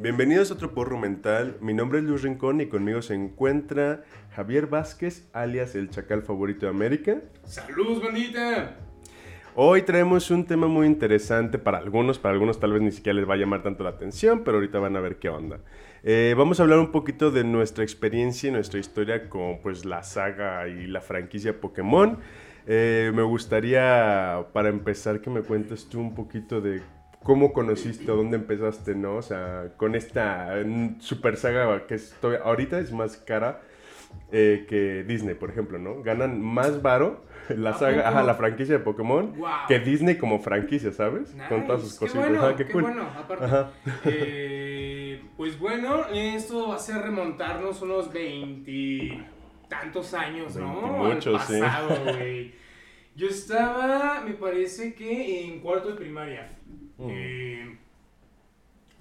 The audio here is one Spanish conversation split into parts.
Bienvenidos a otro porro mental. Mi nombre es Luis Rincón y conmigo se encuentra Javier Vázquez, alias el chacal favorito de América. ¡Salud, bandita! Hoy traemos un tema muy interesante para algunos, para algunos tal vez ni siquiera les va a llamar tanto la atención, pero ahorita van a ver qué onda. Eh, vamos a hablar un poquito de nuestra experiencia y nuestra historia con pues la saga y la franquicia Pokémon. Eh, me gustaría, para empezar, que me cuentes tú un poquito de cómo conociste dónde empezaste, ¿no? O sea, con esta mm, super saga que estoy, ahorita es más cara eh, que Disney, por ejemplo, ¿no? Ganan más varo la saga, ajá, la franquicia de Pokémon que Disney como franquicia, ¿sabes? Con todas sus cositas. Qué bueno, qué, bueno, aparte. Eh, pues bueno, esto va a ser remontarnos unos 20 tantos años, ¿no? Muchos, sí. Yo estaba, me parece que en cuarto de primaria. Eh,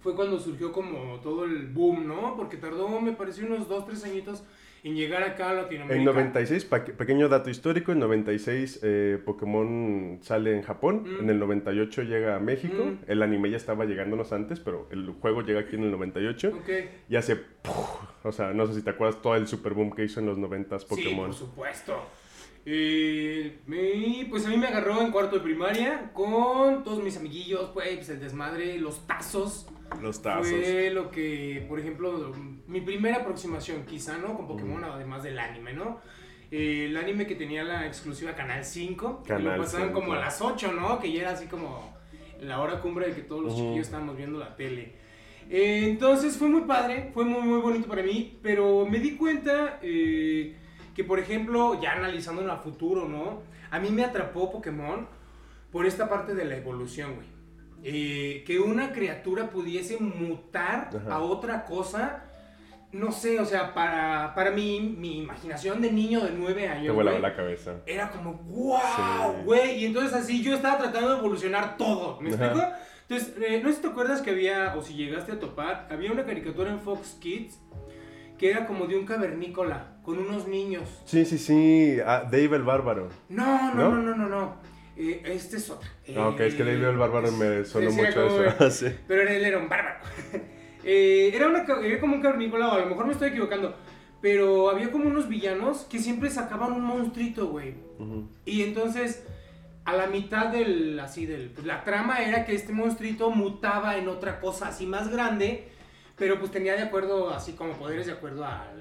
fue cuando surgió como todo el boom, ¿no? Porque tardó, me pareció, unos 2, 3 añitos en llegar acá a Latinoamérica. En 96, pequeño dato histórico, en 96 eh, Pokémon sale en Japón, mm. en el 98 llega a México, mm. el anime ya estaba llegándonos antes, pero el juego llega aquí en el 98 okay. y hace, o sea, no sé si te acuerdas todo el super boom que hizo en los 90 Pokémon. Sí, por supuesto. Eh, pues a mí me agarró en cuarto de primaria con todos mis amiguillos, pues el desmadre, los tazos. Los tazos. Fue lo que, por ejemplo, mi primera aproximación quizá, ¿no? Con Pokémon, además del anime, ¿no? Eh, el anime que tenía la exclusiva Canal 5, que lo pasaban como a las 8, ¿no? Que ya era así como la hora cumbre de que todos los chiquillos estábamos viendo la tele. Eh, entonces fue muy padre, fue muy, muy bonito para mí, pero me di cuenta... Eh, que por ejemplo, ya analizando a futuro, ¿no? A mí me atrapó Pokémon por esta parte de la evolución, güey. Eh, que una criatura pudiese mutar a otra cosa, no sé, o sea, para, para mí, mi imaginación de niño de nueve años. Te volaba la cabeza. Era como, wow, güey. Y entonces así yo estaba tratando de evolucionar todo. ¿Me explico? Entonces, eh, no sé si te acuerdas que había, o si llegaste a topar, había una caricatura en Fox Kids que era como de un cavernícola con unos niños. Sí, sí, sí. Ah, Dave el Bárbaro. No, no, no, no, no, no. Eh, este es otro. Ah, ok, es que Dave el Bárbaro me sonó mucho eso. sí. Pero él era un bárbaro. eh, era, una, era como un cavernícola, o a lo mejor me estoy equivocando. Pero había como unos villanos que siempre sacaban un monstruito, güey. Y entonces, a la mitad del, así, del, pues, la trama era que este monstruito mutaba en otra cosa así más grande pero pues tenía de acuerdo, así como poderes de acuerdo a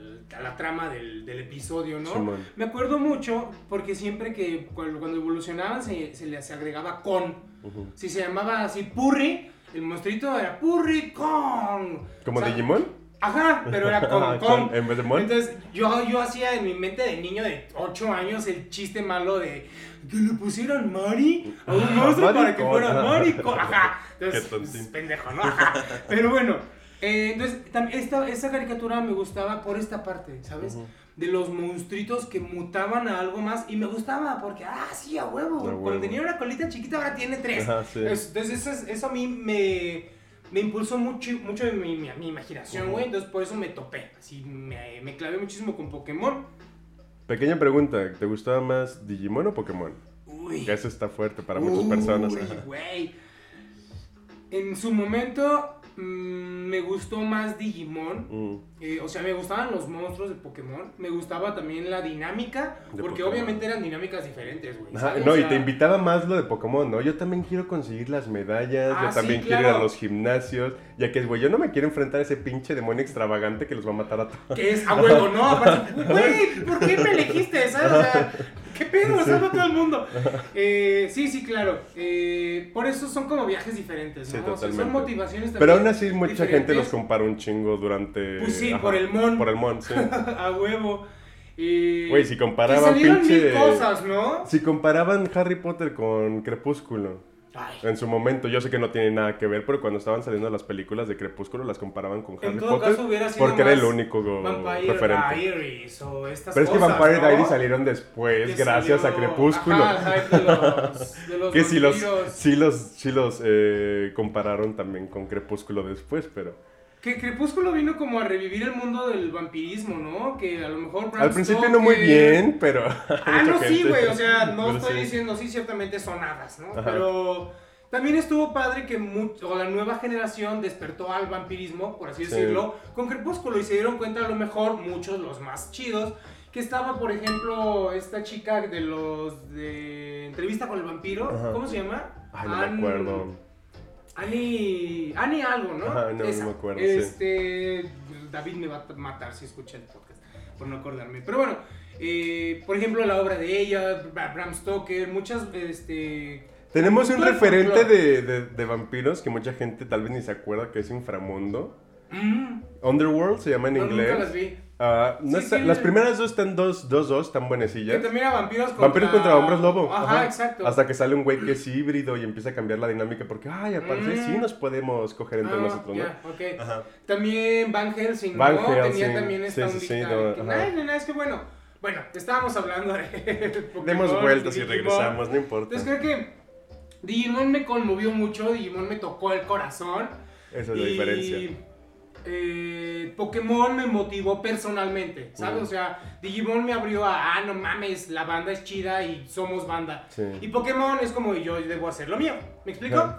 la trama del, del episodio, ¿no? Me acuerdo mucho porque siempre que cuando, evolucionaban se, se les agregaba con. Si se llamaba así Purri, el monstruito era Purri con. ¿Como Digimon? Ajá, pero era con, con. En vez de mon. Entonces yo, yo hacía en mi mente de niño de 8 años el chiste malo de que le pusieran Mari a un monstruo para que fuera Mari con. Ajá. Entonces, pues, pendejo, ¿no? Ajá. Pero bueno. Eh, entonces, esta, esta caricatura me gustaba por esta parte, ¿sabes? De los monstruitos que mutaban a algo más. Y me gustaba porque, ah, sí, a huevo. Cuando tenía una colita chiquita, ahora tiene tres. Entonces, eso, a mí me, me impulsó mucho, mucho mi, mi, imaginación, güey. Entonces, por eso me topé. Así, me, me clavé muchísimo con Pokémon. Pequeña pregunta, ¿te gustaba más Digimon o Pokémon? Uy. Eso está fuerte para muchas personas. güey. En su momento, Mm, me gustó más Digimon. Mm. Eh, o sea, me gustaban los monstruos de Pokémon. Me gustaba también la dinámica. porque obviamente eran dinámicas diferentes, güey. No, y te invitaba más lo de Pokémon, ¿no? Yo también quiero conseguir las medallas. yo ah, también quiero ir a los gimnasios. Ya que es, güey, yo no me quiero enfrentar a ese pinche demonio extravagante que los va a matar a todos. Que es a huevo, ¿no? Güey, ¿por qué me elegiste? ¿Sabes? O sea, ¿Qué pedo? Sí. todo el mundo. Eh, sí, sí, claro. Eh, por eso son como viajes diferentes, ¿no? o sea, son motivaciones también Pero aún así mucha gente los compara un chingo durante... Pues sí, por el mon. Por el mon, sí. A huevo. Güey, si comparaban pinche... Mil cosas, ¿no? Si comparaban Harry Potter con Crepúsculo. En su momento, yo sé que no tiene nada que ver, pero cuando estaban saliendo las películas de Crepúsculo las comparaban con Harry Potter. porque era el único Vampire referente. Diaries o estas pero es que Vampire Diaries salieron después, gracias a Crepúsculo. de los, de los que sí los, sí los, sí los eh, compararon también con Crepúsculo después, pero... Que Crepúsculo vino como a revivir el mundo del vampirismo, ¿no? Que a lo mejor... Al principio no muy bien, pero... Ah, no, sí, güey, o sea, no estoy diciendo, sí, ciertamente son hadas, ¿no? Pero También estuvo padre que mucho, la nueva generación despertó al vampirismo, por así decirlo, con Crepúsculo y se dieron cuenta a lo mejor muchos, los más chidos, que estaba, por ejemplo, esta chica de los de entrevista con el vampiro, ¿cómo se llama? Ay, no me acuerdo. Ani, Ani algo, ¿no? Ajá, no, me acuerdo. Este, David me va a matar si escucha el podcast, por no acordarme. Pero bueno, eh, por ejemplo, la obra de ella, Bram Stoker, muchas, este... Tenemos un referente de, de, de, vampiros que mucha gente tal vez ni se acuerda que es Inframundo. Mm. Underworld se llama en inglés. Nunca las vi. Uh, no está, las primeras dos están dos, dos, dos, están buenecillas. Que también vampiros contra... Vampiros contra hombres lobo. Ajá, exacto. Hasta que sale un güey que es híbrido y empieza a cambiar la dinámica porque, ay, aparte sí mm. nos podemos coger entre ah, nosotros, ¿no? okay. Ajá. También Van Helsing, Van ¿no? Helsing. Tenía también esta sí, sí, sí, no, que, ay, no, es que bueno, bueno, estábamos hablando de Demos vueltas y regresamos, no importa. Entonces creo que Digimon me conmovió mucho, Digimon me tocó el corazón. Esa es la diferencia eh, Pokémon me motivó personalmente, ¿sabes? O sea, Digimon me abrió a, ah, no mames, la banda es chida y somos banda. Y Pokémon es como, yo debo hacer lo mío, ¿me explico?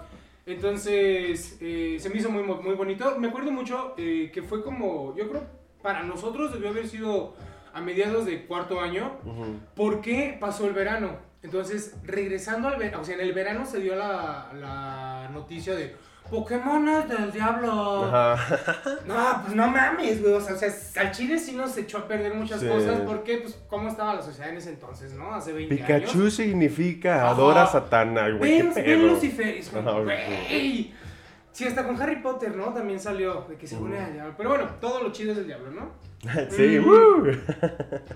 Entonces, eh, se me hizo muy, muy bonito. Me acuerdo mucho eh, que fue como, yo creo, para nosotros debió haber sido a mediados de cuarto año, porque pasó el verano. Entonces, regresando al verano, o sea, en el verano se dio la, la noticia de Pokémon es del diablo. Ajá. No, pues no mames, güey. O sea, al chile sí nos echó a perder muchas cosas. Porque, pues, ¿cómo estaba la sociedad en ese entonces, no? Hace 20 Pikachu años. Pikachu significa adora a Satana, güey. Ven, ven Lucifer. Güey. Sí, hasta con Harry Potter, ¿no? También salió de que se une al diablo. Pero bueno, todo lo chido es el diablo, ¿no? sí, uh.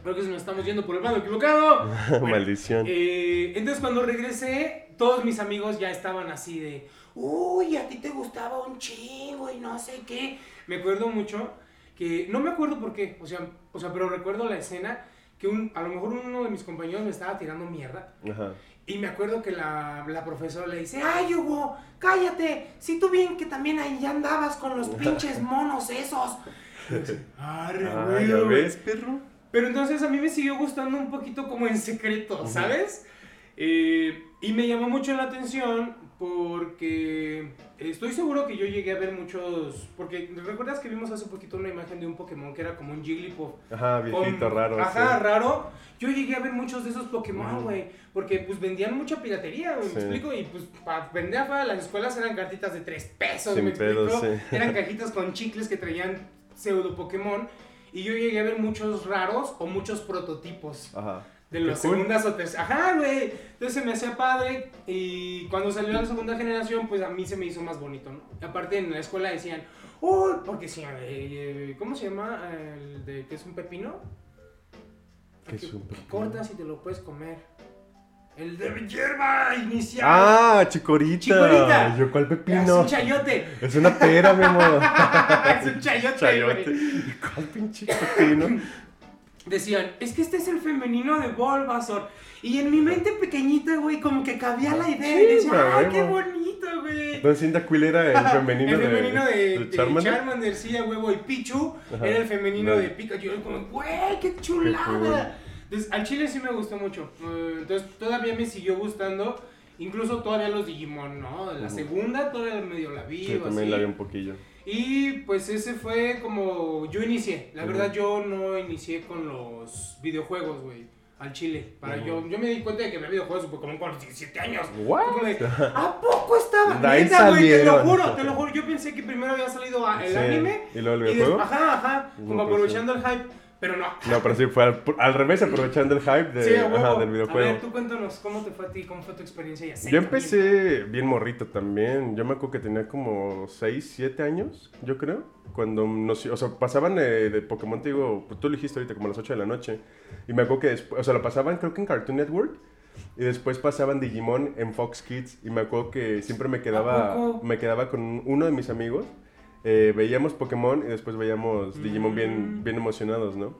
Creo que nos estamos yendo por el lado equivocado. Maldición. Eh, entonces, cuando regresé, todos mis amigos ya estaban así de uy, a ti te gustaba un chingo y no sé qué. Me acuerdo mucho que, no me acuerdo por qué, o sea, o sea pero recuerdo la escena que un, a lo mejor uno de mis compañeros me estaba tirando mierda. Ajá. Y me acuerdo que la, la, profesora le dice, ay Hugo, cállate, si tú bien que también ahí andabas con los pinches monos esos. Arre, ah, ¿ya ves, perro? Pero entonces a mí me siguió gustando un poquito como en secreto, ¿sabes? Eh, y me llamó mucho la atención porque estoy seguro que yo llegué a ver muchos. Porque recuerdas que vimos hace poquito una imagen de un Pokémon que era como un Jigglypuff. Ajá, viejito, raro. Ajá, raro. Yo llegué a ver muchos de esos Pokémon, güey. Porque pues vendían mucha piratería, güey. ¿Me explico? Y pues para vender afuera las escuelas eran cartitas de 3 pesos, ¿me explico? Eran cajitas con chicles que traían pseudo Pokémon. Y yo llegué a ver muchos raros o muchos prototipos. Ajá de las segundas o terceras. Ajá, güey. Entonces se me hacía padre. Y cuando salió la segunda generación, pues a mí se me hizo más bonito, ¿no? Y aparte en la escuela decían, ¡Uy! porque sí, eh, ¿cómo se llama? El de que es un pepino. ¿Qué es un pepino? cortas y te lo puedes comer. El de hierba inicial. Ah, chicorita. Chicorita. Yo, ¿cuál pepino? Es un chayote. Es una pera, mi amor. es un chayote. chayote. ¿Cuál pinche pepino? Decían, es que este es el femenino de Bulbasaur. Y en mi mente pequeñita, güey, como que cabía la idea. y decía, ¡ay, qué bonito, güey! Don Cinta Quill era el femenino, el femenino de, de, Charmander. Charmander, sí, a huevo. Y Pichu era el femenino de Pikachu. Yo como, güey, qué chulada. Entonces, al chile sí me gustó mucho. Eh, entonces, todavía me siguió gustando. Incluso todavía los Digimon, ¿no? La segunda todavía medio la vi. Sí, también la vi un poquillo. Y pues ese fue como yo inicié. La verdad yo no inicié con los videojuegos, güey. Al chile. Para yo, yo me di cuenta de que había videojuegos como con 17 años. ¿A poco estaba? Neta, güey, te lo juro, te lo juro. Yo pensé que primero había salido el anime. Y luego el videojuego. ajá, ajá. Como aprovechando el hype. Pero no. No, pero sí fue al, revés, aprovechando el hype de, del videojuego. A ver, tú cuéntanos, ¿cómo te fue a ti? ¿Cómo fue tu experiencia? Ya yo empecé bien morrito también. Yo me acuerdo que tenía como 6, 7 años, yo creo. Cuando nos, o sea, pasaban eh, de Pokémon, te digo, pues tú lo dijiste ahorita como a las 8 de la noche. Y me acuerdo que después, o sea, lo pasaban creo que en Cartoon Network. Y después pasaban Digimon en Fox Kids. Y me acuerdo que siempre me quedaba, me quedaba con uno de mis amigos eh, veíamos Pokémon y después veíamos Digimon bien, mm. bien emocionados, ¿no?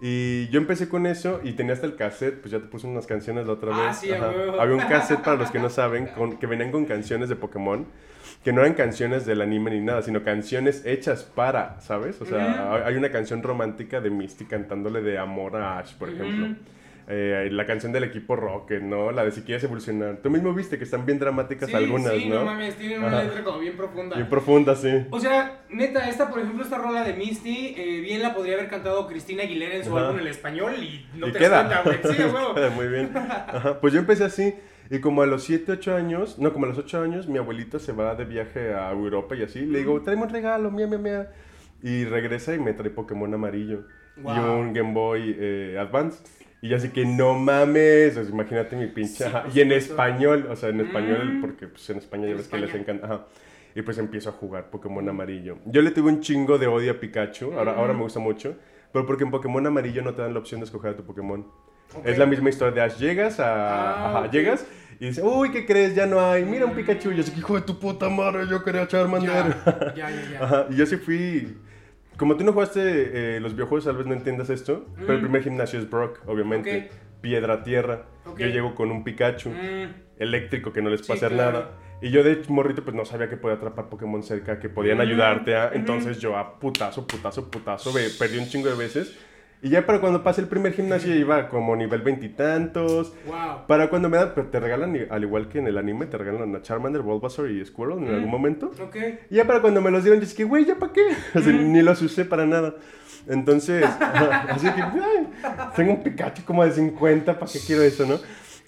Y yo empecé con eso y tenía hasta el cassette, pues ya te puse unas canciones la otra ah, vez. Sí, Había un cassette para los que no saben, con, que venían con canciones de Pokémon, que no eran canciones del anime ni nada, sino canciones hechas para, ¿sabes? O sea, hay una canción romántica de Misty cantándole de amor a Ash, por ejemplo. Eh, la canción del equipo Rocket, ¿no? La de si quieres evolucionar. Tú mismo viste que están bien dramáticas algunas, sí, ¿no? no mames, tienen una letra como bien profunda. Bien profunda, sí. O sea, neta, esta, por ejemplo, esta rola de Misty, eh, bien la podría haber cantado Cristina Aguilera en su álbum en español y no te queda. das cuenta, güey. Sí, huevo. queda muy bien. Ajá. Pues yo empecé así. Y como a los 7, 8 años, no, como a los 8 años, mi abuelito se va de viaje a Europa y así. Le digo, tráeme un regalo, mía, mía, mía. Y regresa y me trae Pokémon amarillo. Y un Game Boy eh, Advance. Y yo así que no mames, o sea, imagínate mi pinche. Sí, y en español, o sea, en español, Mm. porque pues, en España ya ves que les encanta. Ajá. Y pues empiezo a jugar Pokémon amarillo. Yo le tuve un chingo de odio a Pikachu, ahora, ahora me gusta mucho. Pero porque en Pokémon amarillo no te dan la opción de escoger a tu Pokémon. Ok. Es la misma historia de Ash. Llegas a. Ah, ajá, ok. llegas y dices, uy, ¿qué crees? Ya no hay. Mira un Pikachu. Y yo así que, hijo de tu puta madre, yo quería Charmander. Ya, ya, ya. ya. Ajá, y yo sí fui. Como tú no jugaste eh, los videojuegos, tal vez no entiendas esto. Pero el Mm. primer gimnasio es Brock, obviamente. Ok. Piedra, tierra. Yo llego con un Pikachu Mm, eléctrico que no les Sí, puede hacer claro. nada. Y yo de morrito pues no sabía que podía atrapar Pokémon cerca, que podían Mm, ayudarte a... Entonces yo a putazo, putazo, putazo, perdí un chingo de veces. Y ya para cuando pasé el primer gimnasio iba como nivel veintitantos. wow. Para cuando me dan, te regalan, al igual que en el anime, te regalan a Charmander, Bulbasaur y Squirrel en Mm. algún momento. Ok. Y ya para cuando me los dieron, yo dije, güey, ¿ya para qué? Sea, ni los usé para nada. Entonces, así que, ay, tengo un Pikachu como de 50, ¿para qué quiero eso, no?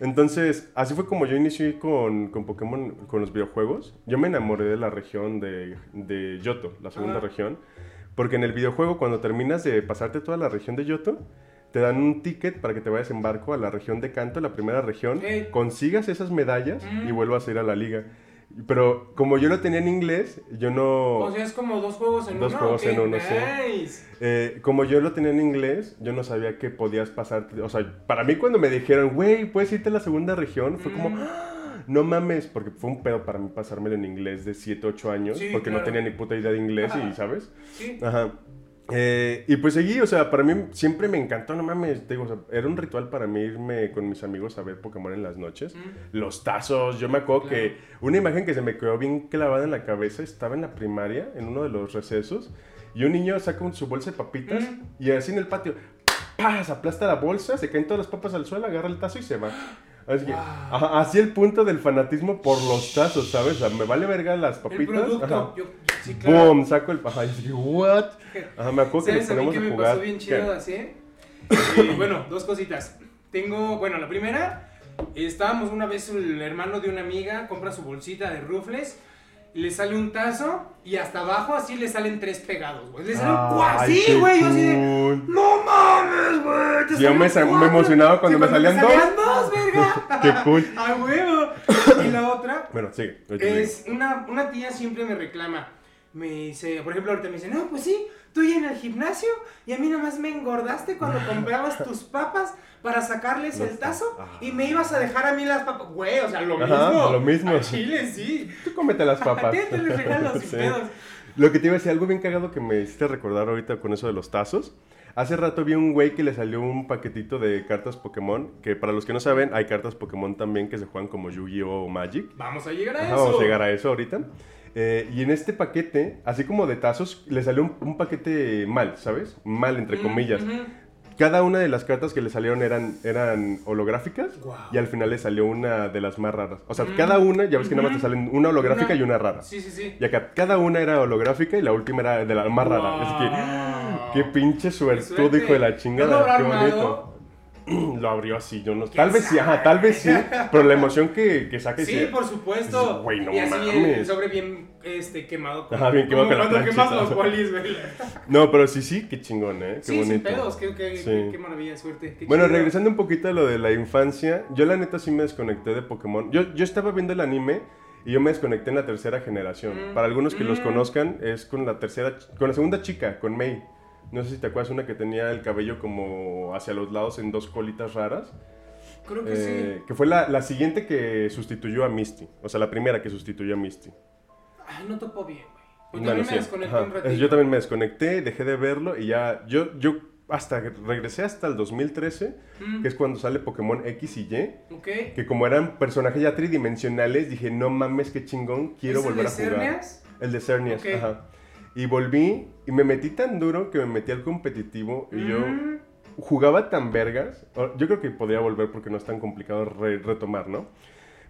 Entonces, así fue como yo inicié con, con Pokémon, con los videojuegos. Yo me enamoré de la región de, de Yoto, la segunda Ajá. región. Porque en el videojuego, cuando terminas de pasarte toda la región de Yoto, te dan un ticket para que te vayas en barco a la región de Kanto, la primera región, Ey. consigas esas medallas y Ujú. vuelvas a ir a la liga. Pero como yo lo tenía en inglés, yo no... O sea, es como dos juegos en Dos uno. juegos ok, en uno, sí. nice. Eh, como yo lo tenía en inglés, yo no sabía que podías pasarte. O sea, para mí cuando me dijeron, güey, puedes irte a la segunda región, fue como, Mm. "Ah, no mames, porque fue un pedo para mí pasármelo en inglés de 7, 8 años, Sí, porque no tenía ni puta idea de inglés y. ¿sabes? Sí. Ajá. Eh, y pues seguí, o sea, para mí siempre me encantó, no mames, te digo, o sea, era un ritual para mí irme con mis amigos a ver Pokémon en las noches. Mm. Los tazos, yo me acuerdo Claro. que una imagen que se me quedó bien clavada en la cabeza, estaba en la primaria, en uno de los recesos, y un niño saca su bolsa de papitas Mm. y así en el patio, ¡paz! aplasta la bolsa, se caen todas las papas al suelo, agarra el tazo y se va. Así, que, Wow. ajá, así el punto del fanatismo por los tazos, ¿sabes? O sea, me vale verga las El papitas. producto. ajá. Yo, sí, claro. Boom, saco el. Ajá, y dije, ¿what? Ajá, me acuerdo que nos ¿Sabes a mí ponemos que a me jugar. pasó bien chido así? Eh, bueno, dos cositas. Tengo, bueno, la primera, estábamos una vez el hermano de una amiga, compra su bolsita de rufles, le sale un tazo y hasta abajo así le salen tres pegados, güey. Le salen cuatro, sí, güey, yo así de, no mames, güey. Sí, yo me me cuatro". emocionaba cuando me salían dos. salían dos, verga. Qué cool. ¡A huevo! Y la otra, Bueno, sigue. te es una, una tía siempre me reclama. Me dice, por ejemplo, ahorita me dice, no, pues sí, tú ya en el gimnasio y a mí nomás me engordaste cuando comprabas tus papas para sacarles el tazo y me ibas a dejar a mí las papas. Güey, o sea, lo Ajá, mismo. lo mismo. A Chile, sí. Tú cómete las papas. Te les regalo sin Sí. pedos. Lo que te iba a decir, algo bien cagado que me hiciste recordar ahorita con eso de los tazos. Hace rato vi un güey que le salió un paquetito de cartas Pokémon, que para los que no saben, hay cartas Pokémon también que se juegan como Yu-Gi-Oh! o Magic. Vamos a llegar a Ajá, eso. vamos a llegar a eso ahorita. Eh, y en este paquete, así como de tazos, le salió un, un paquete mal, ¿sabes? Mal, entre Mm, comillas. Cada una de las cartas que le salieron eran, eran holográficas y al final le salió una de las más raras. O sea, Mm. cada una, ya ves que nada más te salen una holográfica Una- y una rara. Sí, sí, sí. Y acá cada una era holográfica y la última era de la más rara. Así que, qué pinche suertudo, suerte. hijo de la ¿No chingada. qué bonito. Lo abrió así, yo no. ¿Quién Tal vez sí, ajá, tal vez sí. Pero la emoción que, que y Sí, por supuesto. Güey, no y así mames. el sobre bien este, quemado. Con, Ajá, bien quemado con la cuando quemas los bolis, güey. No, pero sí, sí, qué chingón, ¿eh? Qué Sí, sin bonito. pedos. Qué, qué, Sí. qué, qué maravilla, suerte. Qué Bueno, chido. regresando un poquito a lo de la infancia, yo la neta sí me desconecté de Pokémon. Yo, yo estaba viendo el anime y yo me desconecté en la tercera generación. Mm. Para algunos que los Mm. conozcan, es con la tercera, con la segunda chica, con Mei. No sé si te acuerdas, una que tenía el cabello como hacia los lados en dos colitas raras. Creo que Eh, Que fue la, la siguiente que sustituyó a Misty. O sea, la primera que sustituyó a Misty. sí. Ay, no topó bien, güey. Yo Bueno, también sí. me desconecté Ajá. un ratito. Yo también me desconecté, dejé de verlo y ya. Yo, yo hasta regresé hasta el 2013, Mm, que es cuando sale Pokémon X y Y. Ok. Que como eran personajes ya tridimensionales, dije, no mames, qué chingón, quiero ¿Es el volver de a jugar. Cernias? El de Cernias, Ok. ajá. Y volví y me metí tan duro que me metí al competitivo y yo, jugaba tan vergas. Yo creo que podría volver porque no es tan complicado retomar, ¿no?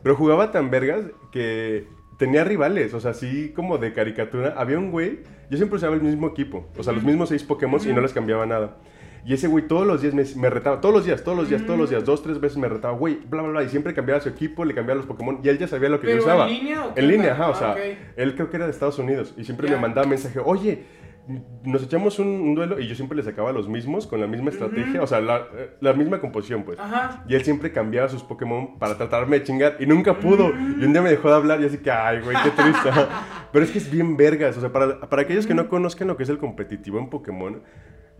Pero jugaba tan vergas que tenía rivales, o sea, así como de caricatura. Había un güey, yo siempre usaba el mismo equipo, o sea, los mismos seis Pokémon y no les cambiaba nada. Y ese güey todos los días me, retaba, todos los días, todos los días, todos los días, dos, tres veces me retaba, güey, bla, bla, bla. Y siempre cambiaba su equipo, le cambiaba los Pokémon y él ya sabía lo que yo usaba. ¿En línea o En línea, ajá, o sea, ah, él creo que era de Estados Unidos y siempre me mandaba mensaje, oye, nos echamos un, duelo y yo siempre le sacaba los mismos con la misma estrategia, o sea, la, la, misma composición, pues. Ajá. Y él siempre cambiaba sus Pokémon para tratarme de chingar y nunca pudo. Y un día me dejó de hablar y así que, ay, güey, qué triste. Pero es que es bien vergas, o sea, para, para aquellos que no conozcan lo que es el competitivo en Pokémon,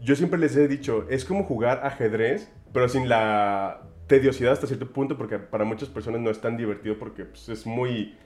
yo siempre les he dicho, es como jugar ajedrez, pero sin la tediosidad hasta cierto punto, porque para muchas personas no es tan divertido porque pues, es muy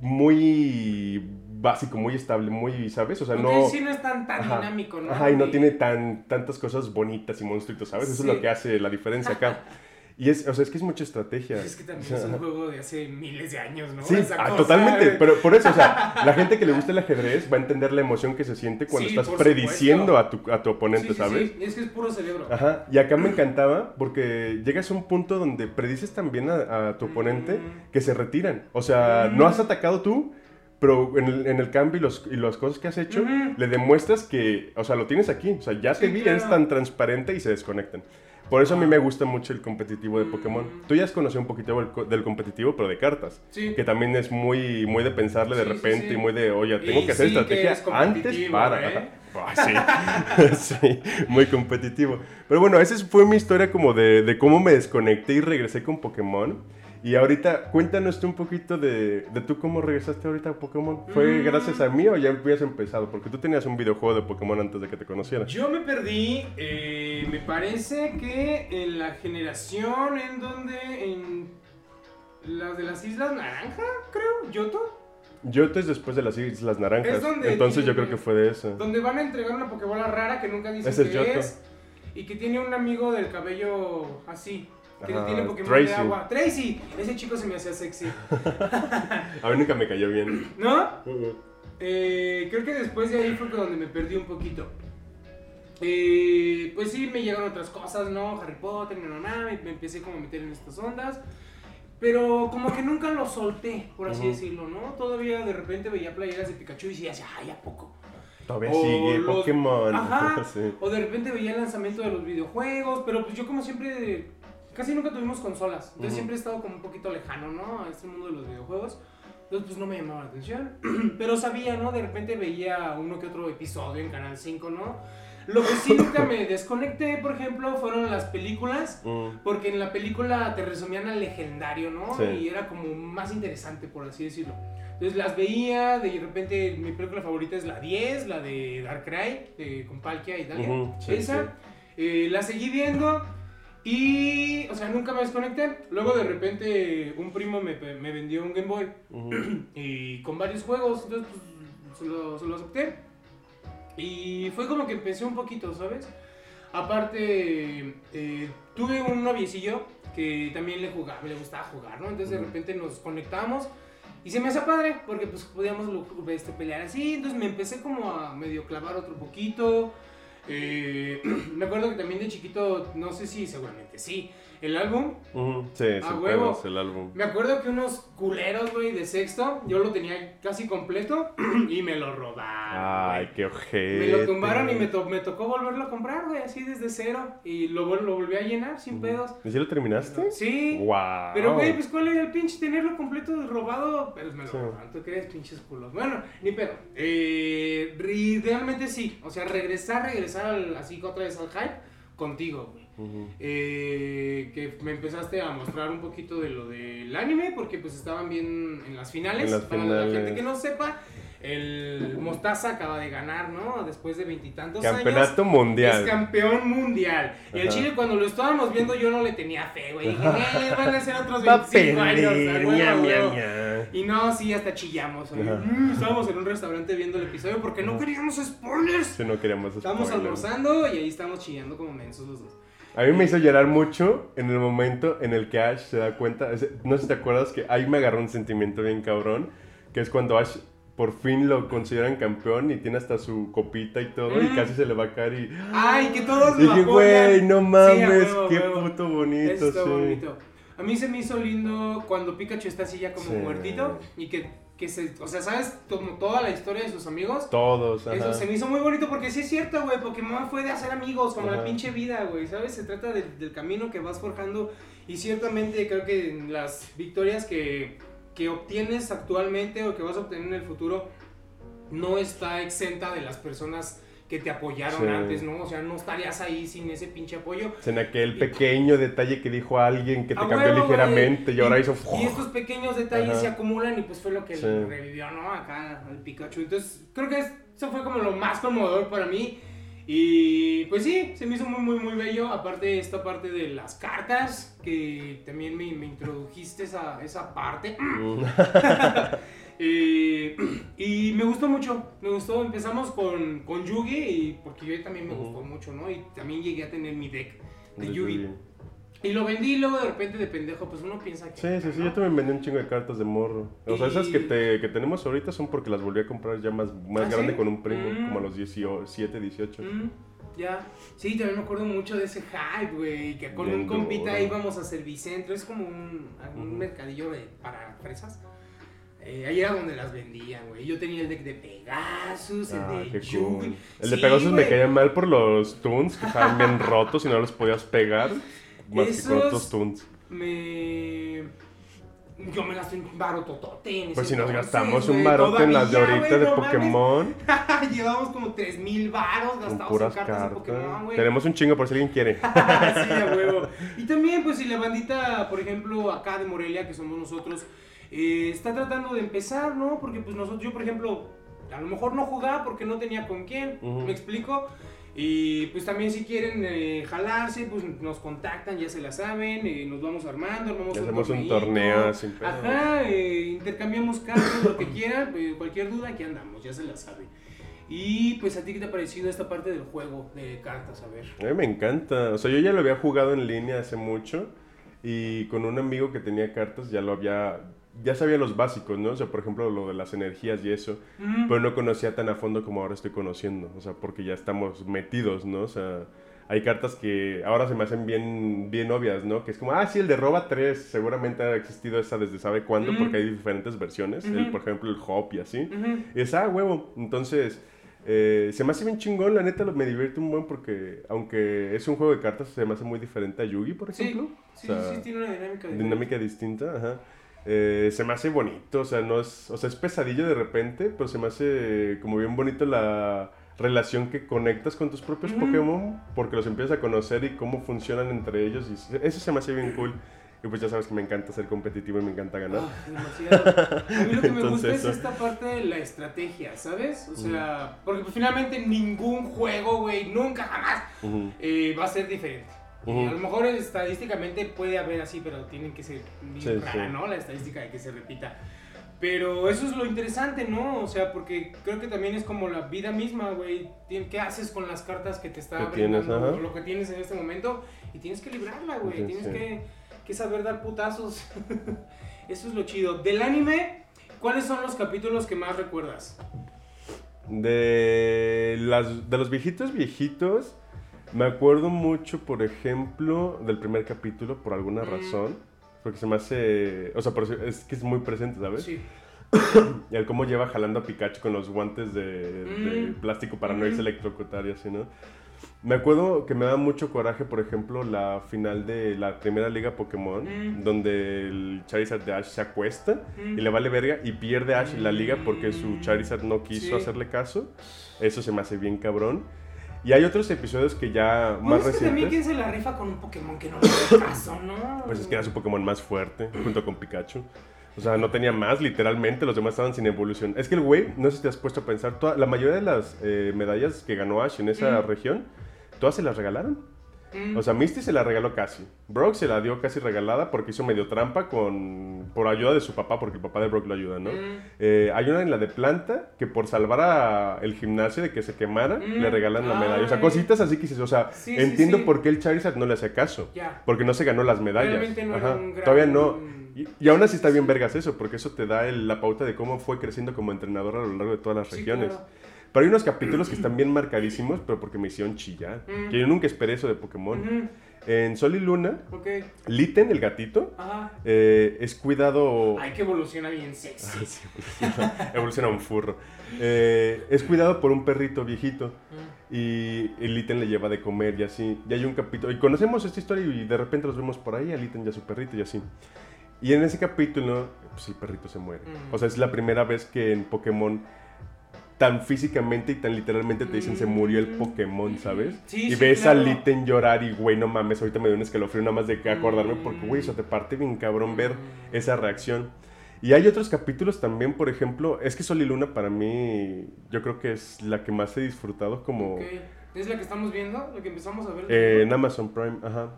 muy básico, muy estable, muy, ¿sabes? O sea, no... Sí, no es tan, tan dinámico, ¿no? Ajá, y no tiene tan, tantas cosas bonitas y monstruitos, ¿sabes? Eso es lo que hace la diferencia acá. Y es, o sea, es que es mucha estrategia. Es que también es un juego de hace miles de años, ¿no? Sí, ah, totalmente. Pero por eso, o sea, la gente que le gusta el ajedrez va a entender la emoción que se siente cuando estás prediciendo a tu, a tu oponente, ¿sabes? Sí, es que es puro cerebro. Ajá. Y acá me encantaba porque llegas a un punto donde predices también a, tu oponente mm. que se retiran. O sea, no has atacado tú, pero en el, en el cambio y, los, y las cosas que has hecho, le demuestras que, o sea, lo tienes aquí. O sea, ya te vi, eres tan transparente y se desconectan. Por eso a mí me gusta mucho el competitivo de Pokémon. Tú ya has conocido un poquito del competitivo, pero de cartas. Sí. Que también es muy, muy de pensarle de repente y muy de, oye, tengo que hacer estrategia antes para. ¿eh? Sí. sí, muy competitivo. Pero bueno, esa fue mi historia como de, de cómo me desconecté y regresé con Pokémon. Y ahorita, cuéntanos tú un poquito de, de tú cómo regresaste ahorita a Pokémon. ¿Fue mm. gracias a mí o ya habías empezado? Porque tú tenías un videojuego de Pokémon antes de que te conociera. Yo me perdí, eh, me parece que en la generación en donde, en las de las Islas Naranja, creo, Yoto. Yoto es después de las Islas Naranjas. Entonces yo creo que fue de eso. Donde van a entregar una Pokébola rara que nunca dicen qué es. Y que tiene un amigo del cabello así. Que tiene Pokémon Tracy. de agua. Tracy, ese chico se me hacía sexy. a mí nunca me cayó bien. ¿No? eh, creo que después de ahí fue donde me perdí un poquito. Eh, pues sí, me llegaron otras cosas, ¿no? Harry Potter, no, nada, me, me empecé como a meter en estas ondas. Pero como que nunca lo solté, por así decirlo, ¿no? Todavía de repente veía playeras de Pikachu y decía, ay, ¿a poco? Todavía sigue Pokémon. Ajá. O de repente veía el lanzamiento de los videojuegos, pero pues yo como siempre casi nunca tuvimos consolas. Entonces siempre he estado como un poquito lejano, ¿no? A este mundo de los videojuegos. Entonces pues no me llamaba la atención. Pero sabía, ¿no? De repente veía uno que otro episodio en Canal 5, ¿no? Lo que sí nunca me desconecté, por ejemplo, fueron las películas, porque en la película te resumían al legendario, ¿no? Y era como más interesante, por así decirlo. Entonces las veía, de repente mi película favorita es la 10, la de Darkrai, de, con Palkia y tal. Esa, eh, la seguí viendo y, o sea, nunca me desconecté. Luego de repente un primo me, me vendió un Game Boy y con varios juegos, entonces pues, se, lo, se lo acepté. Y fue como que empecé un poquito, ¿sabes? Aparte, eh, tuve un noviecillo que también le jugaba, le gustaba jugar, ¿no? Entonces de repente nos conectamos y se me hacía padre porque pues podíamos este, pelear así. Entonces me empecé como a medio clavar otro poquito. Eh, me acuerdo que también de chiquito, no sé si seguramente sí, el álbum. sí, a huevo. el álbum. Me acuerdo que unos culeros, güey, de sexto, yo lo tenía casi completo y me lo robaron. Ay, qué ojete. Me lo tumbaron y me, me tocó volverlo a comprar, güey, así desde cero. Y lo, lo volví a llenar sin pedos. ¿Y si lo terminaste? Sí. Wow. Pero, güey, pues cuál era el pinche tenerlo completo robado. Pero me lo robaron, ¿tú crees, pinches culos? Bueno, ni pedo. Eh, realmente sí. O sea, regresar, regresar al, así otra vez al hype contigo, güey. Eh, que me empezaste a mostrar un poquito de lo del anime, porque pues estaban bien en las finales. Para la gente que no sepa, el Mostaza acaba de ganar, ¿no? Después de veintitantos años. Campeonato mundial. Es campeón mundial. Y el Chile, cuando lo estábamos viendo, yo no le tenía fe, güey. Dije, eh, van a ser otros 25 años. Y no, sí, hasta chillamos. Mm, estábamos en un restaurante viendo el episodio porque no queríamos spoilers. Sí, no queríamos spoilers. Estábamos almorzando y ahí estamos chillando como mensos los dos. A mí me hizo llorar mucho en el momento en el que Ash se da cuenta. No sé si te acuerdas que ahí me agarró un sentimiento bien cabrón. Que es cuando Ash por fin lo consideran campeón y tiene hasta su copita y todo y casi se le va a caer y... ¡Ay, que todos Dije, güey, no mames, qué puto bonito, sí. bonito. A mí se me hizo lindo cuando Pikachu está así ya como muertito y que, que se, o sea, ¿sabes? Como toda la historia de sus amigos. Todos, ajá. Eso se me hizo muy bonito porque sí es cierto, güey, Pokémon fue de hacer amigos, como la pinche vida, güey, ¿sabes? Se trata del camino que vas forjando y ciertamente creo que las victorias que, que obtienes actualmente o que vas a obtener en el futuro no está exenta de las personas que te apoyaron antes, ¿no? O sea, no estarías ahí sin ese pinche apoyo. En aquel pequeño detalle que dijo alguien que te cambió ligeramente y ahora hizo... Y estos pequeños detalles se acumulan y pues fue lo que revivió, ¿no? Acá el Pikachu. Entonces, creo que eso fue como lo más conmovedor para mí. Y pues sí, se me hizo muy, muy, muy bello. Aparte, esta parte de las cartas, que también me, me introdujiste esa, esa parte. Mm. Eh, y me gustó mucho, me gustó. Empezamos con, con Yugi, y, porque yo también me gustó mucho, ¿no? Y también llegué a tener mi deck de Yugi. Y lo vendí y luego de repente de pendejo, pues uno piensa que... Sí, sí, sí, yo también vendí un chingo de cartas de morro. O sea, esas que, te, que tenemos ahorita son porque las volví a comprar ya más, más ¿Ah, grande con un primo, mm. como a los 17, 18. Mm, ya. Sí, también me acuerdo mucho de ese hype, güey, que con un compita íbamos a Servicentro, es como un, un mercadillo de, para fresas. Eh, ahí era donde las vendían, güey. Yo tenía el deck de Pegasus, el ah, de. El de Pegasus me caía mal por los tunes que estaban bien rotos y no los podías pegar. Más que con otros tunes. Me. Yo me gasté un baro totote Pues si nos gastamos un barote en las de ahorita de Pokémon. Llevamos como 3000 baros gastados en cartas, cartas, de Pokémon, güey. Tenemos un chingo por si alguien quiere. sí, a huevo. Y también, pues si la bandita, por ejemplo, acá de Morelia, que somos nosotros eh, está tratando de empezar, ¿no? Porque pues nosotros, yo por ejemplo, a lo mejor no jugaba porque no tenía con quién, ¿me explico? Y pues también si quieren eh, jalarse, pues nos contactan, ya se la saben, eh, nos vamos armando, armamos hacemos un, torneo sin Ajá, intercambiamos cartas, lo que quieran, cualquier duda, aquí andamos, ya se la saben. Y pues a ti qué te ha parecido esta parte del juego de cartas, a ver. A mí me encanta, o sea, yo ya lo había jugado en línea hace mucho y con un amigo que tenía cartas ya lo había ya sabía los básicos, ¿no? O sea, por ejemplo, lo de las energías y eso, pero no conocía tan a fondo como ahora estoy conociendo, o sea, porque ya estamos metidos, ¿no? O sea, hay cartas que ahora se me hacen bien, bien obvias, ¿no? Que es como, ah, sí, el de Roba 3, seguramente ha existido esa desde sabe cuándo, porque hay diferentes versiones, el, por ejemplo, el Hop y así. Y es, ah, huevo, entonces... Eh, se me hace bien chingón, la neta me divierte un buen porque, aunque es un juego de cartas, se me hace muy diferente a Yugi, por ejemplo. Sí, sí, sí, tiene una dinámica distinta. Dinámica distinta, ajá. Eh, se me hace bonito, o sea, no es, o sea, es pesadillo de repente, pero se me hace como bien bonito la relación que conectas con tus propios Pokémon, porque los empiezas a conocer y cómo funcionan entre ellos, y eso se me hace bien cool. Y pues ya sabes que me encanta ser competitivo y me encanta ganar. Ah, a mí lo que me gusta es esta parte de la estrategia, ¿sabes? O sea, porque pues, finalmente ningún juego, güey, nunca jamás eh, va a ser diferente. A lo mejor estadísticamente puede haber así, pero tiene que ser bien rara, ¿no? La estadística de que se repita. Pero eso es lo interesante, ¿no? O sea, porque creo que también es como la vida misma, güey. ¿Qué haces con las cartas que te está brindando, lo que tienes en este momento? Y tienes que librarla, güey. tienes que, que, saber dar putazos. eso es lo chido. Del anime, ¿cuáles son los capítulos que más recuerdas? De, las, de los viejitos, viejitos. Me acuerdo mucho, por ejemplo, del primer capítulo, por alguna mm. razón. Porque se me hace. O sea, es que es muy presente, ¿sabes? Sí. y el cómo lleva jalando a Pikachu con los guantes de, mm. plástico para no irse mm. electrocutar y así, ¿no? Me acuerdo que me da mucho coraje, por ejemplo, la final de la primera liga Pokémon, donde el Charizard de Ash se acuesta y le vale verga y pierde Ash la liga porque su Charizard no quiso hacerle caso. Eso se me hace bien cabrón. Y hay otros episodios que ya más es recientes. también quién se la rifa con un Pokémon que no le da caso, ¿no? Pues es que era su Pokémon más fuerte, junto con Pikachu. O sea, no tenía más, literalmente, los demás estaban sin evolución. Es que el güey, no sé si te has puesto a pensar, toda, la mayoría de las eh, medallas que ganó Ash en esa región, todas se las regalaron. O sea, Misty se la regaló casi. Brock se la dio casi regalada porque hizo medio trampa con por ayuda de su papá, porque el papá de Brock lo ayuda, ¿no? Eh, hay una en la de planta que por salvar a el gimnasio de que se quemara, le regalan la medalla. O sea, cositas así que dices, o sea, entiendo por qué el Charizard no le hace caso. Porque no se ganó las medallas. Todavía no Y, aún así está bien vergas eso, porque eso te da la pauta de cómo fue creciendo como entrenador a lo largo de todas las regiones. Pero hay unos capítulos que están bien marcadísimos, pero porque me hicieron chillar. Que yo nunca esperé eso de Pokémon. En Sol y Luna, okay. Litten, el gatito, eh, es cuidado. Ay, que evoluciona bien sexy. Ah, evoluciona, un furro. Eh, es cuidado por un perrito viejito. Y, el Litten le lleva de comer y así. Y hay un capítulo. Y conocemos esta historia y de repente los vemos por ahí, a Litten y a su perrito y así. Y en ese capítulo, pues el perrito se muere. O sea, es la primera vez que en Pokémon tan físicamente y tan literalmente te dicen se murió el Pokémon, ¿sabes? y ves a Litten llorar y, güey, no mames, ahorita me dio un escalofrío nada más de que acordarme porque, güey, eso te parte bien cabrón ver esa reacción. Y hay otros capítulos también, por ejemplo, es que Sol y Luna para mí, yo creo que es la que más he disfrutado como... ¿Es la que estamos viendo? ¿La que empezamos a ver? Eh, en Amazon Prime, ajá.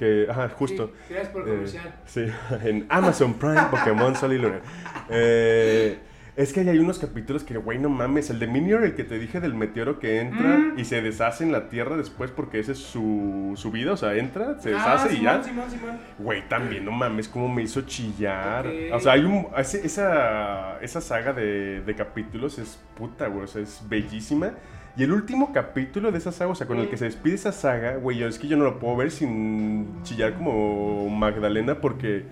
Que, ajá, justo. gracias por el comercial. Eh, sí, en Amazon Prime, Pokémon Sol y Luna. Eh... Es que hay unos capítulos que, güey, no mames. El de Minion, el que te dije del meteoro que entra mm. y se deshace en la Tierra después porque ese es su, su vida. O sea, entra, se ah, deshace y ya. Güey, también, no mames, cómo me hizo chillar. O sea, hay un. Esa, esa saga de, de capítulos es puta, güey. O sea, es bellísima. Y el último capítulo de esa saga, o sea, con el que se despide esa saga, güey, es que yo no lo puedo ver sin chillar como Magdalena porque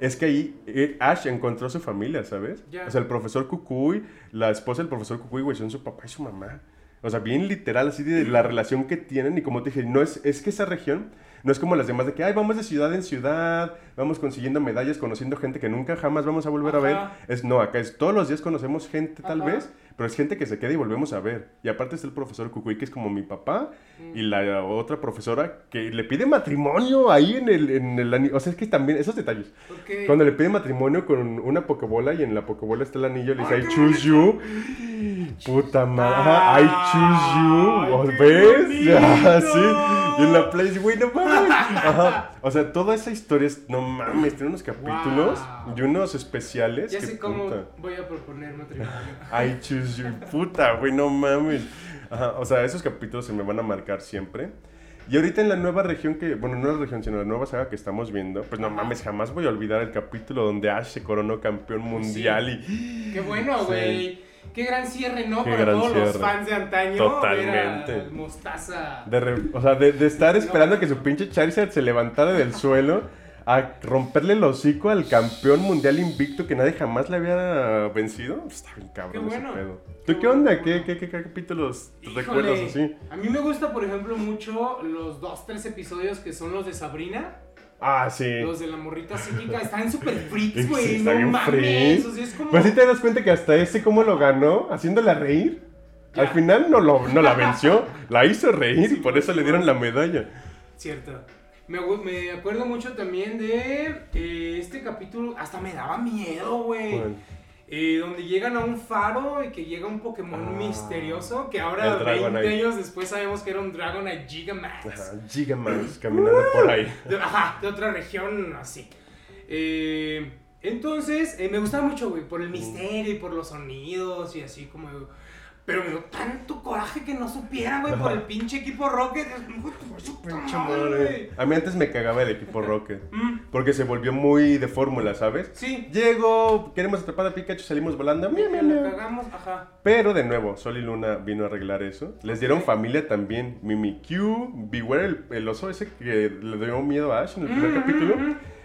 es que ahí eh, Ash encontró a su familia, ¿sabes? O sea, el profesor Cucuy, la esposa del profesor Cucuy, güey, son su papá y su mamá. O sea, bien literal, así de la relación que tienen. Y como te dije, no es, es que esa región no es como las demás de que, ay, vamos de ciudad en ciudad, vamos consiguiendo medallas, conociendo gente que nunca jamás vamos a volver a ver. Es no, acá es todos los días conocemos gente tal vez, pero es gente que se queda y volvemos a ver. Y aparte está el profesor Cucuy, que es como mi papá, y la otra profesora que le pide matrimonio ahí en el, en el O sea, es que también, esos detalles. Cuando le pide matrimonio con una pokebola y en la pokebola está el anillo, le dice, I choose you. Puta madre, I choose you. ¿Ves? sí. Y en la play, güey, no mames. Ajá. O sea, toda esa historia es, no mames, tiene unos capítulos y unos especiales. Ya sé cómo voy a proponer matrimonio. I choose puta, güey, no mames. o sea, esos capítulos se me van a marcar siempre. Y ahorita en la nueva región que, bueno, no la región, sino la nueva saga que estamos viendo, pues no mames, jamás voy a olvidar el capítulo donde Ash se coronó campeón mundial y... Qué bueno, güey. Qué gran cierre, ¿no? Para todos los fans de antaño. Totalmente. mostaza. o sea, de, estar esperando que su pinche Charizard se levantara del suelo a romperle el hocico al campeón mundial invicto que nadie jamás le había vencido. Está bien cabrón qué bueno. ese pedo. ¿Tú qué, onda? ¿Qué, qué, qué, capítulos recuerdas así? A mí me gusta, por ejemplo, mucho los dos, tres episodios que son los de Sabrina. Ah, sí. Los de la morrita psíquica están súper freaks, güey. Sí, no mames. O sea, es como... Pues sí te das cuenta que hasta ese cómo lo ganó, haciéndola reír. Al final no, lo, no la venció, la hizo reír y por eso le dieron la medalla. Cierto. Me, me acuerdo mucho también de eh, este capítulo, hasta me daba miedo, güey. Eh, donde llegan a un faro y que llega un Pokémon ah, misterioso que ahora 20 años después sabemos que era un Dragonite Gigamax. Ajá, Gigamax, caminando por ahí. ajá, de otra región así. Eh, entonces, me gustaba mucho, güey, por el misterio y por los sonidos y así como pero me dio tanto coraje que no supieran, güey, por el pinche equipo Rocket. A mí antes me cagaba el equipo Rocket. Mm. Porque se volvió muy de fórmula, ¿sabes? Sí. Llego, queremos atrapar a Pikachu, salimos volando. Mira, mira. cagamos, ajá. Pero de nuevo, Sol y Luna vino a arreglar eso. Les dieron familia también. Mimikyu, Beware, el, oso ese que le dio miedo a Ash en el primer capítulo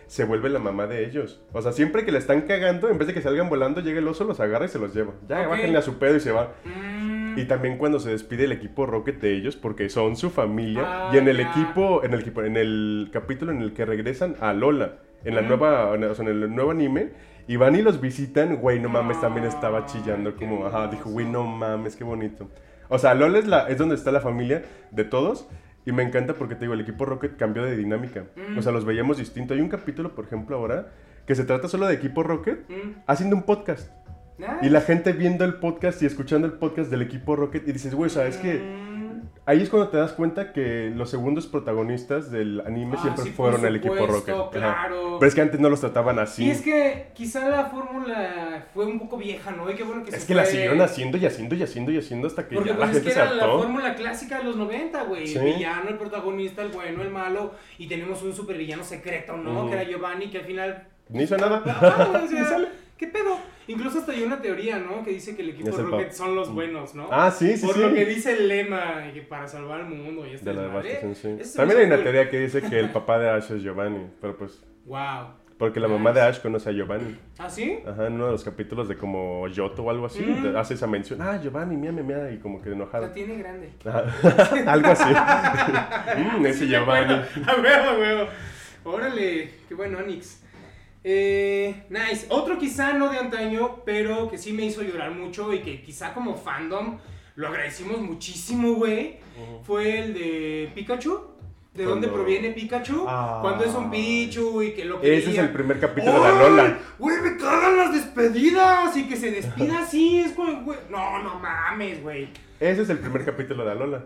se vuelve la mamá de ellos. O sea, siempre que le están cagando, en vez de que salgan volando, llega el oso, los agarra y se los lleva. Ya, bájenle a su pedo y se va. Mm. Y también cuando se despide el equipo Rocket de ellos, porque son su familia. Ah, y en el equipo, en el equipo, en el capítulo en el que regresan a Lola, en la nueva, o sea, en el nuevo anime, y van y los visitan, güey, no mames, también estaba chillando como, ajá, dijo, güey, no mames, qué bonito. O sea, Lola es, la, es donde está la familia de todos, y me encanta porque te digo, el equipo Rocket cambió de dinámica. O sea, mm. los veíamos distinto. Hay un capítulo, por ejemplo, ahora, que se trata solo de equipo Rocket mm. haciendo un podcast. Y la gente viendo el podcast y escuchando el podcast del equipo Rocket y dices, güey, ¿sabes que mm ahí es cuando te das cuenta que los segundos protagonistas del anime ah, siempre fueron el equipo Rocket. Claro. Pero es que antes no los trataban así. Y es que quizá la fórmula fue un poco vieja, ¿no? Y qué bueno que es que la siguieron haciendo y haciendo y haciendo y haciendo hasta que ya la pues gente es que era la fórmula clásica de los 90, güey. El villano, el protagonista, el bueno, el malo. Y tenemos un supervillano secreto, ¿no? Que era Giovanni, que al final Ni hizo nada. o sea, ¿qué pedo? Incluso hasta hay una teoría, ¿no? Que dice que el equipo Rocket son los buenos, ¿no? Ah, sí, sí, Por sí. lo que dice el lema, que para salvar el mundo y este De la devastación, sí. También hay una cool. teoría que dice que el papá de Ash es Giovanni, pero pues... Wow. Porque la mamá de Ash conoce a Giovanni. ¿Ah, sí? Ajá, en uno de los capítulos de como Yoto o algo así, Mm. hace esa mención. Ah, Giovanni, mía, mía, mía, y como que enojado. La tiene grande. Ajá, algo así. Mm, ese Sí, Giovanni. A huevo, a huevo. Órale, qué bueno, Onix. Eh, nice. Otro quizá no de antaño, pero que sí me hizo llorar mucho y que quizá como fandom lo agradecimos muchísimo, güey. Fue el de Pikachu. ¿De dónde proviene Pikachu? Ah. Cuando es un Pichu y que lo que. Ese es el primer capítulo de Alola. Güey, me cagan las despedidas y que se despida así. Es como, güey. No, no mames, güey. Ese es el primer capítulo de Alola.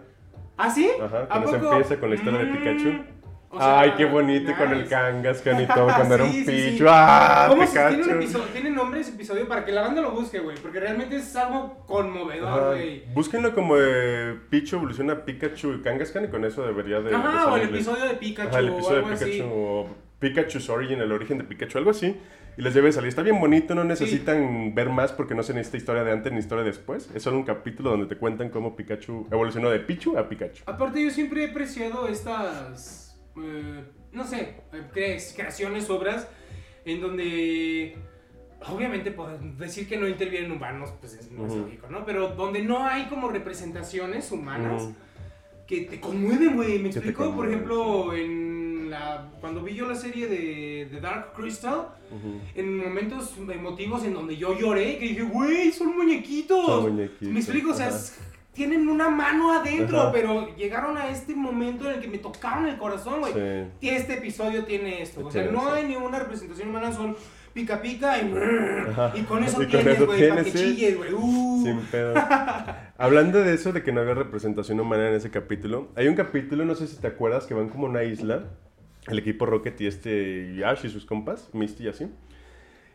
¿Ah, sí? Ajá, ¿A cuando se empieza con la historia de Mm, Pikachu. O sea, Ay, qué bonito con el. Kangaskhan y todo, cuando era un Sí, sí, sí. Pichu. ¡Ah, ¿Cómo se tiene, un Pikachu! episodio, tiene nombre ese episodio para que la banda lo busque, güey? Porque realmente es algo conmovedor, güey. Búsquenlo como de Pichu evoluciona a Pikachu y Kangaskhan y con eso debería de, de Ajá, o el episodio de Pikachu Ajá, el o episodio algo de Pikachu así. o Pikachu's Origin, el origen de Pikachu, algo así. Y les debe salir. Está bien bonito, no necesitan ver más porque no se necesita historia de antes ni historia de después. Es solo un capítulo donde te cuentan cómo Pikachu evolucionó de Pichu a Pikachu. Aparte, yo siempre he apreciado estas, eh, no sé, eh, cre- creaciones, obras, en donde, obviamente, pues, decir que no intervienen humanos, pues es, no es Ujú. lógico, ¿no? Pero donde no hay como representaciones humanas que te conmueven, güey. ¿Me explico? Por ejemplo, en la, cuando vi yo la serie de, de Dark Crystal, en momentos emotivos en donde yo lloré, que dije, güey, son muñequitos. Son muñequitos, Me explico, o sea, es- tienen una mano adentro, Ajá. pero llegaron a este momento en el que me tocaron el corazón, güey. Sí. Y Este episodio tiene esto. O sea, no hay ninguna representación humana, son pica pica y, Ajá. y con eso Y con tienes, güey, para que chilles, güey. Uh. Sin pedo. Hablando de eso, de que no había representación humana en ese capítulo, hay un capítulo, no sé si te acuerdas, que van como a una isla, el equipo Rocket y este y Ash y sus compas, Misty y así,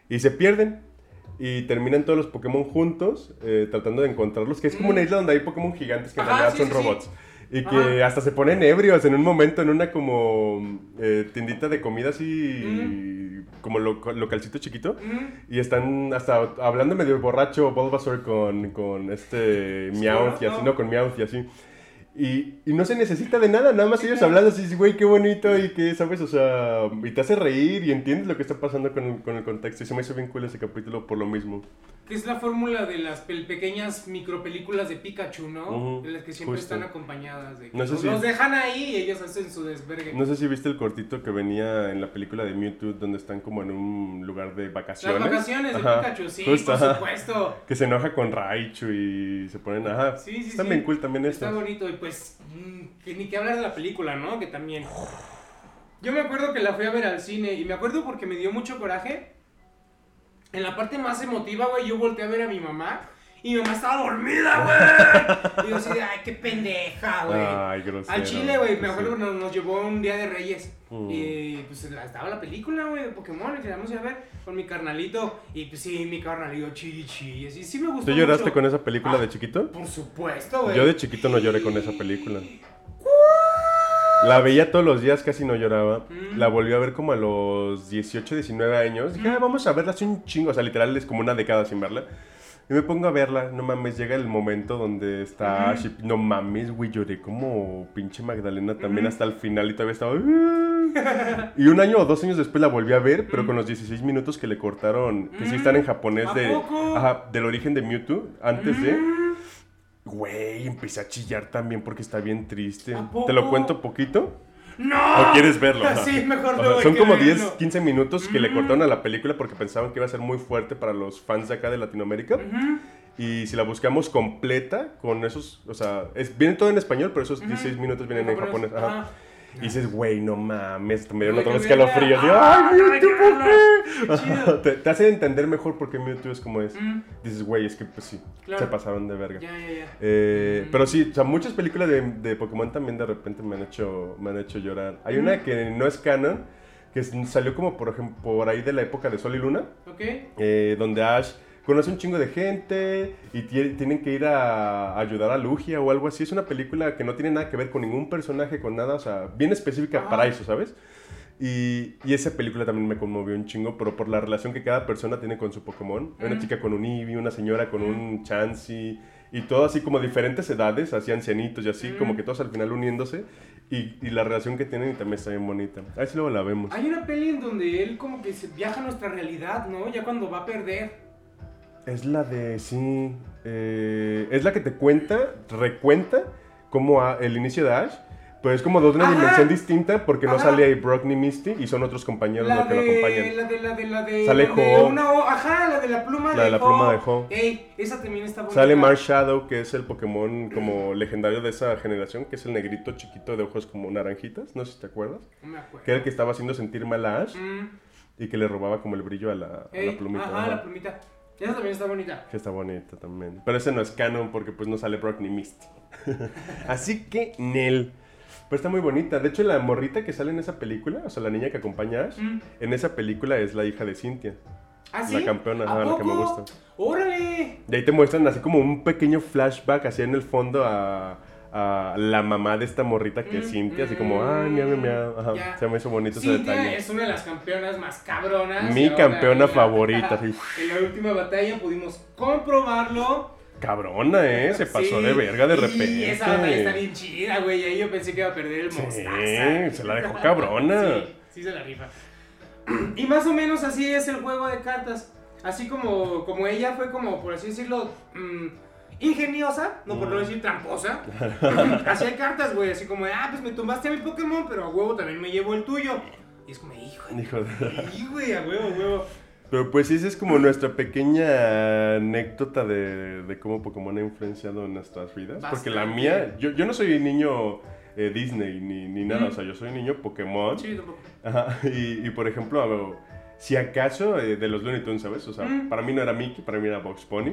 y se pierden. Y terminan todos los Pokémon juntos, eh, tratando de encontrarlos, que es como Mm. una isla donde hay Pokémon gigantes que en Ajá, realidad sí, son sí, sí. robots. Y que Ajá. hasta se ponen ebrios en un momento en una como eh, tiendita de comida así, como lo- localcito chiquito. Mm. Y están hasta hablando medio borracho Bulbasaur con, con este Meowth y así, no. no, con Meowth y así. Y, y no se necesita de nada, nada más ellos hablando así, güey, qué bonito y que, ¿sabes? O sea, y te hace reír y entiendes lo que está pasando con, el- con el contexto. Y se me hizo bien cool ese capítulo por lo mismo. Que es la fórmula de las pequeñas micropelículas de Pikachu, ¿no? Ujú, de las que siempre justo. están acompañadas. De que No sé si- los dejan ahí y ellos hacen su desvergue. No sé si viste el cortito que venía en la película de Mewtwo, donde están como en un lugar de Las vacaciones. vacaciones de Ajá, Pikachu, sí, justo, por ajá. supuesto. Que se enoja con Raichu y se ponen, ajá. Sí, sí, Están sí. bien cool también Está estos. bonito y pues mm, que ni que hablar de la película, ¿no? Que también. Yo me acuerdo que la fui a ver al cine y me acuerdo porque me dio mucho coraje. En la parte más emotiva, güey, yo volteé a ver a mi mamá y mi mamá estaba dormida, güey. Y yo así de, ay, qué pendeja, güey. Ay, grosero. Al Chile, güey, me acuerdo que nos, nos llevó un día de Reyes. Mm. Y pues la- estaba la película, güey, de Pokémon, y queríamos ir a ver con mi carnalito. Y pues sí, mi carnalito chilli. Y sí me gustó. ¿Tú lloraste mucho. con esa película Ah, de chiquito? Por supuesto, güey. Yo de chiquito no lloré con esa película. La veía todos los días, casi no lloraba. Mm. La volví a ver como a los 18, 19 años. Dije, Mm. "Ah, vamos a verla hace un chingo. O sea, literal es como una década sin verla. Y me pongo a verla. No mames, llega el momento donde está No mames, güey, lloré como pinche Magdalena también hasta el final y todavía estaba... "Ah". y un año o dos años después la volví a ver, pero con los 16 minutos que le cortaron, que sí están en japonés ¿A de... poco? Ajá, del origen de Mewtwo, antes de... Güey, empecé a chillar también porque está bien triste. ¿A poco? ¿Te lo cuento poquito? ¡No! ¿O quieres verlo? Ajá. Sí, mejor hay Son como verlo. 10, 15 minutos que le Mm. cortaron a la película porque pensaban que iba a ser muy fuerte para los fans de acá de Latinoamérica. Y si la buscamos completa, con esos, o sea, es, viene todo en español, pero esos Ujú. 16 minutos vienen en japonés. Ajá. Ajá. Y dices, güey, no mames, me dieron otra vez verla. escalofríos. Digo, ¡ay, Mewtwo, por qué? Te, te hace entender mejor por qué Mewtwo es como es. Mm. Dices, güey, es que pues sí, Claro. se pasaron de verga. Ya, ya, ya. Eh, Mm. Pero sí, o sea, muchas películas de, de Pokémon también de repente me han hecho, me han hecho llorar. Hay Mm. una que no es canon, que salió como por ejemplo por ahí de la época de Sol y Luna, Ok. eh, donde Ash conoce un chingo de gente y tie- tienen que ir a ayudar a Lugia o algo así. Es una película que no tiene nada que ver con ningún personaje, con nada, o sea, bien específica Ajá. para eso, ¿sabes? Y, y, esa película también me conmovió un chingo, pero por la relación que cada persona tiene con su Pokémon. Una chica con un Eevee, una señora con un Chansey, y todo así como diferentes edades, así ancianitos y así, como que todos al final uniéndose. Y, y, la relación que tienen también está bien bonita. A ver si luego la vemos. Hay una peli en donde él como que se viaja a nuestra realidad, ¿no? Ya cuando va a perder. Es la de, sí, eh, es la que te cuenta, recuenta como el inicio de Ash pero es como de una dimensión distinta porque no sale ahí Brock ni Misty y son otros compañeros los que lo acompañan. La de la de la de. Sale Ho. ajá, la de la pluma la de, la pluma de Ho. Ey, esa también está bonita. Sale Marshadow, que es el Pokémon como legendario de esa generación, que es el negrito chiquito de ojos como naranjitas. No sé si te acuerdas. No me acuerdo. Que era el que estaba haciendo sentir mal a Ash mm. y que le robaba como el brillo a la, a la plumita. Ajá, la plumita. Esa también está bonita. Que está bonita también. Pero ese no es canon porque pues no sale Brock ni Misty. Así que, Nel. Pero está muy bonita. De hecho, la morrita que sale en esa película, o sea, la niña que acompaña a Ash, mm. en esa película es la hija de Cynthia. ¿Ah, sí? La campeona, la que me gusta. ¡Órale! De ahí te muestran así como un pequeño flashback, así en el fondo a, a la mamá de esta morrita que es mm, Cintia, así como, ay, mira, mira, Ajá, se me hizo bonito ese detalle. es una de las campeonas más cabronas. Mi campeona favorita, sí. En la última batalla pudimos comprobarlo cabrona, ¿eh? Se pasó de verga de repente. Sí, esa batalla está bien chida, güey. Ahí yo pensé que iba a perder el mostaza. Sí, se la dejó cabrona. sí, sí se la rifa. Y más o menos así es el juego de cartas. Así como, como ella fue como, por así decirlo, mmm, ingeniosa, no por no mm. decir tramposa. Hacía cartas, güey, así como, ah, pues me tumbaste a mi Pokémon, pero a huevo también me llevo el tuyo. Y es como, hijo. Hijo de... Sí, güey, a huevo, a huevo. Pero pues esa es como nuestra pequeña anécdota de, de cómo Pokémon ha influenciado en nuestras vidas. Porque la mía, yo, yo no soy niño eh, Disney ni, ni nada, o sea, yo soy niño Pokémon. Sí, tampoco. Ajá, y, y por ejemplo, si acaso, eh, de los Looney Tunes, ¿sabes? O sea, para mí no era Mickey, para mí era Box Pony.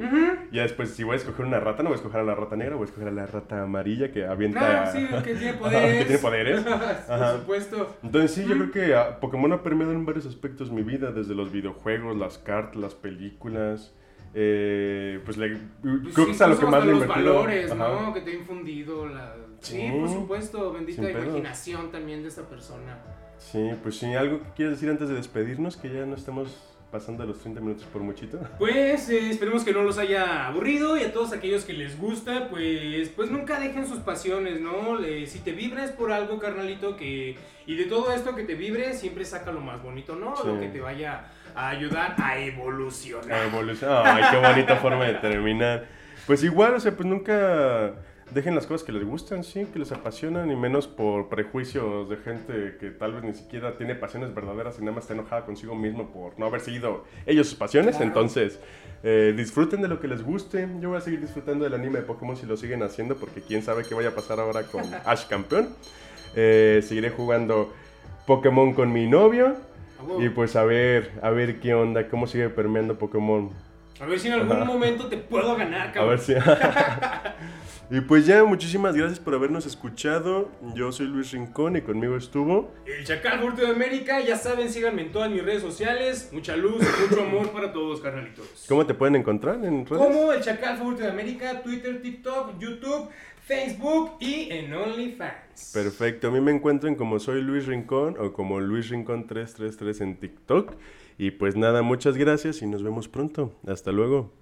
Y Ya después, si voy a escoger una rata, no voy a escoger a la rata negra, voy a escoger a la rata amarilla que avienta... Ah, sí, que tiene poderes. que tiene poderes. Por supuesto. Entonces sí, yo creo que ah, Pokémon ha permeado en varios aspectos mi vida, desde los videojuegos, las cartas, las películas... Eh, pues, le, pues creo que es a lo que más le los valores, ¿no? Que te ha infundido la... Sí, por supuesto, bendita imaginación también de esta persona. Sí, pues sí, algo que quieres decir antes de despedirnos, que ya no estamos pasando los 30 minutos por muchito. Pues eh, esperemos que no los haya aburrido y a todos aquellos que les gusta, pues, pues nunca dejen sus pasiones, ¿no? si te vibres por algo, carnalito, que y de todo esto que te vibre, siempre saca lo más bonito, ¿no? Lo que te vaya a ayudar a evolucionar. A evolucionar. Ay, qué bonita forma de terminar. Pues igual, o sea, pues nunca dejen las cosas que les gustan, sí, que les apasionan y menos por prejuicios de gente que tal vez ni siquiera tiene pasiones verdaderas y nada más está enojada consigo mismo por no haber seguido ellos sus pasiones. Entonces, eh, disfruten de lo que les guste. Yo voy a seguir disfrutando del anime de Pokémon si lo siguen haciendo porque quién sabe qué vaya a pasar ahora con Ash campeón. Eh, seguiré jugando Pokémon con mi novio. Y pues a ver, a ver qué onda, cómo sigue permeando Pokémon. A ver si en algún momento te puedo ganar, cabrón. A ver si. Y pues ya, muchísimas gracias por habernos escuchado. Yo soy Luis Rincón y conmigo estuvo. El Chacal Furto de América. Ya saben, síganme en todas mis redes sociales. Mucha luz, mucho amor para todos, carnalitos. ¿Cómo te pueden encontrar en redes? Como el Chacal Furto de América, Twitter, TikTok, YouTube, Facebook y en OnlyFans. Perfecto. A mí me encuentran como soy Luis Rincón o como Luis Rincón 333 en TikTok. Y pues nada, muchas gracias y nos vemos pronto. Hasta luego.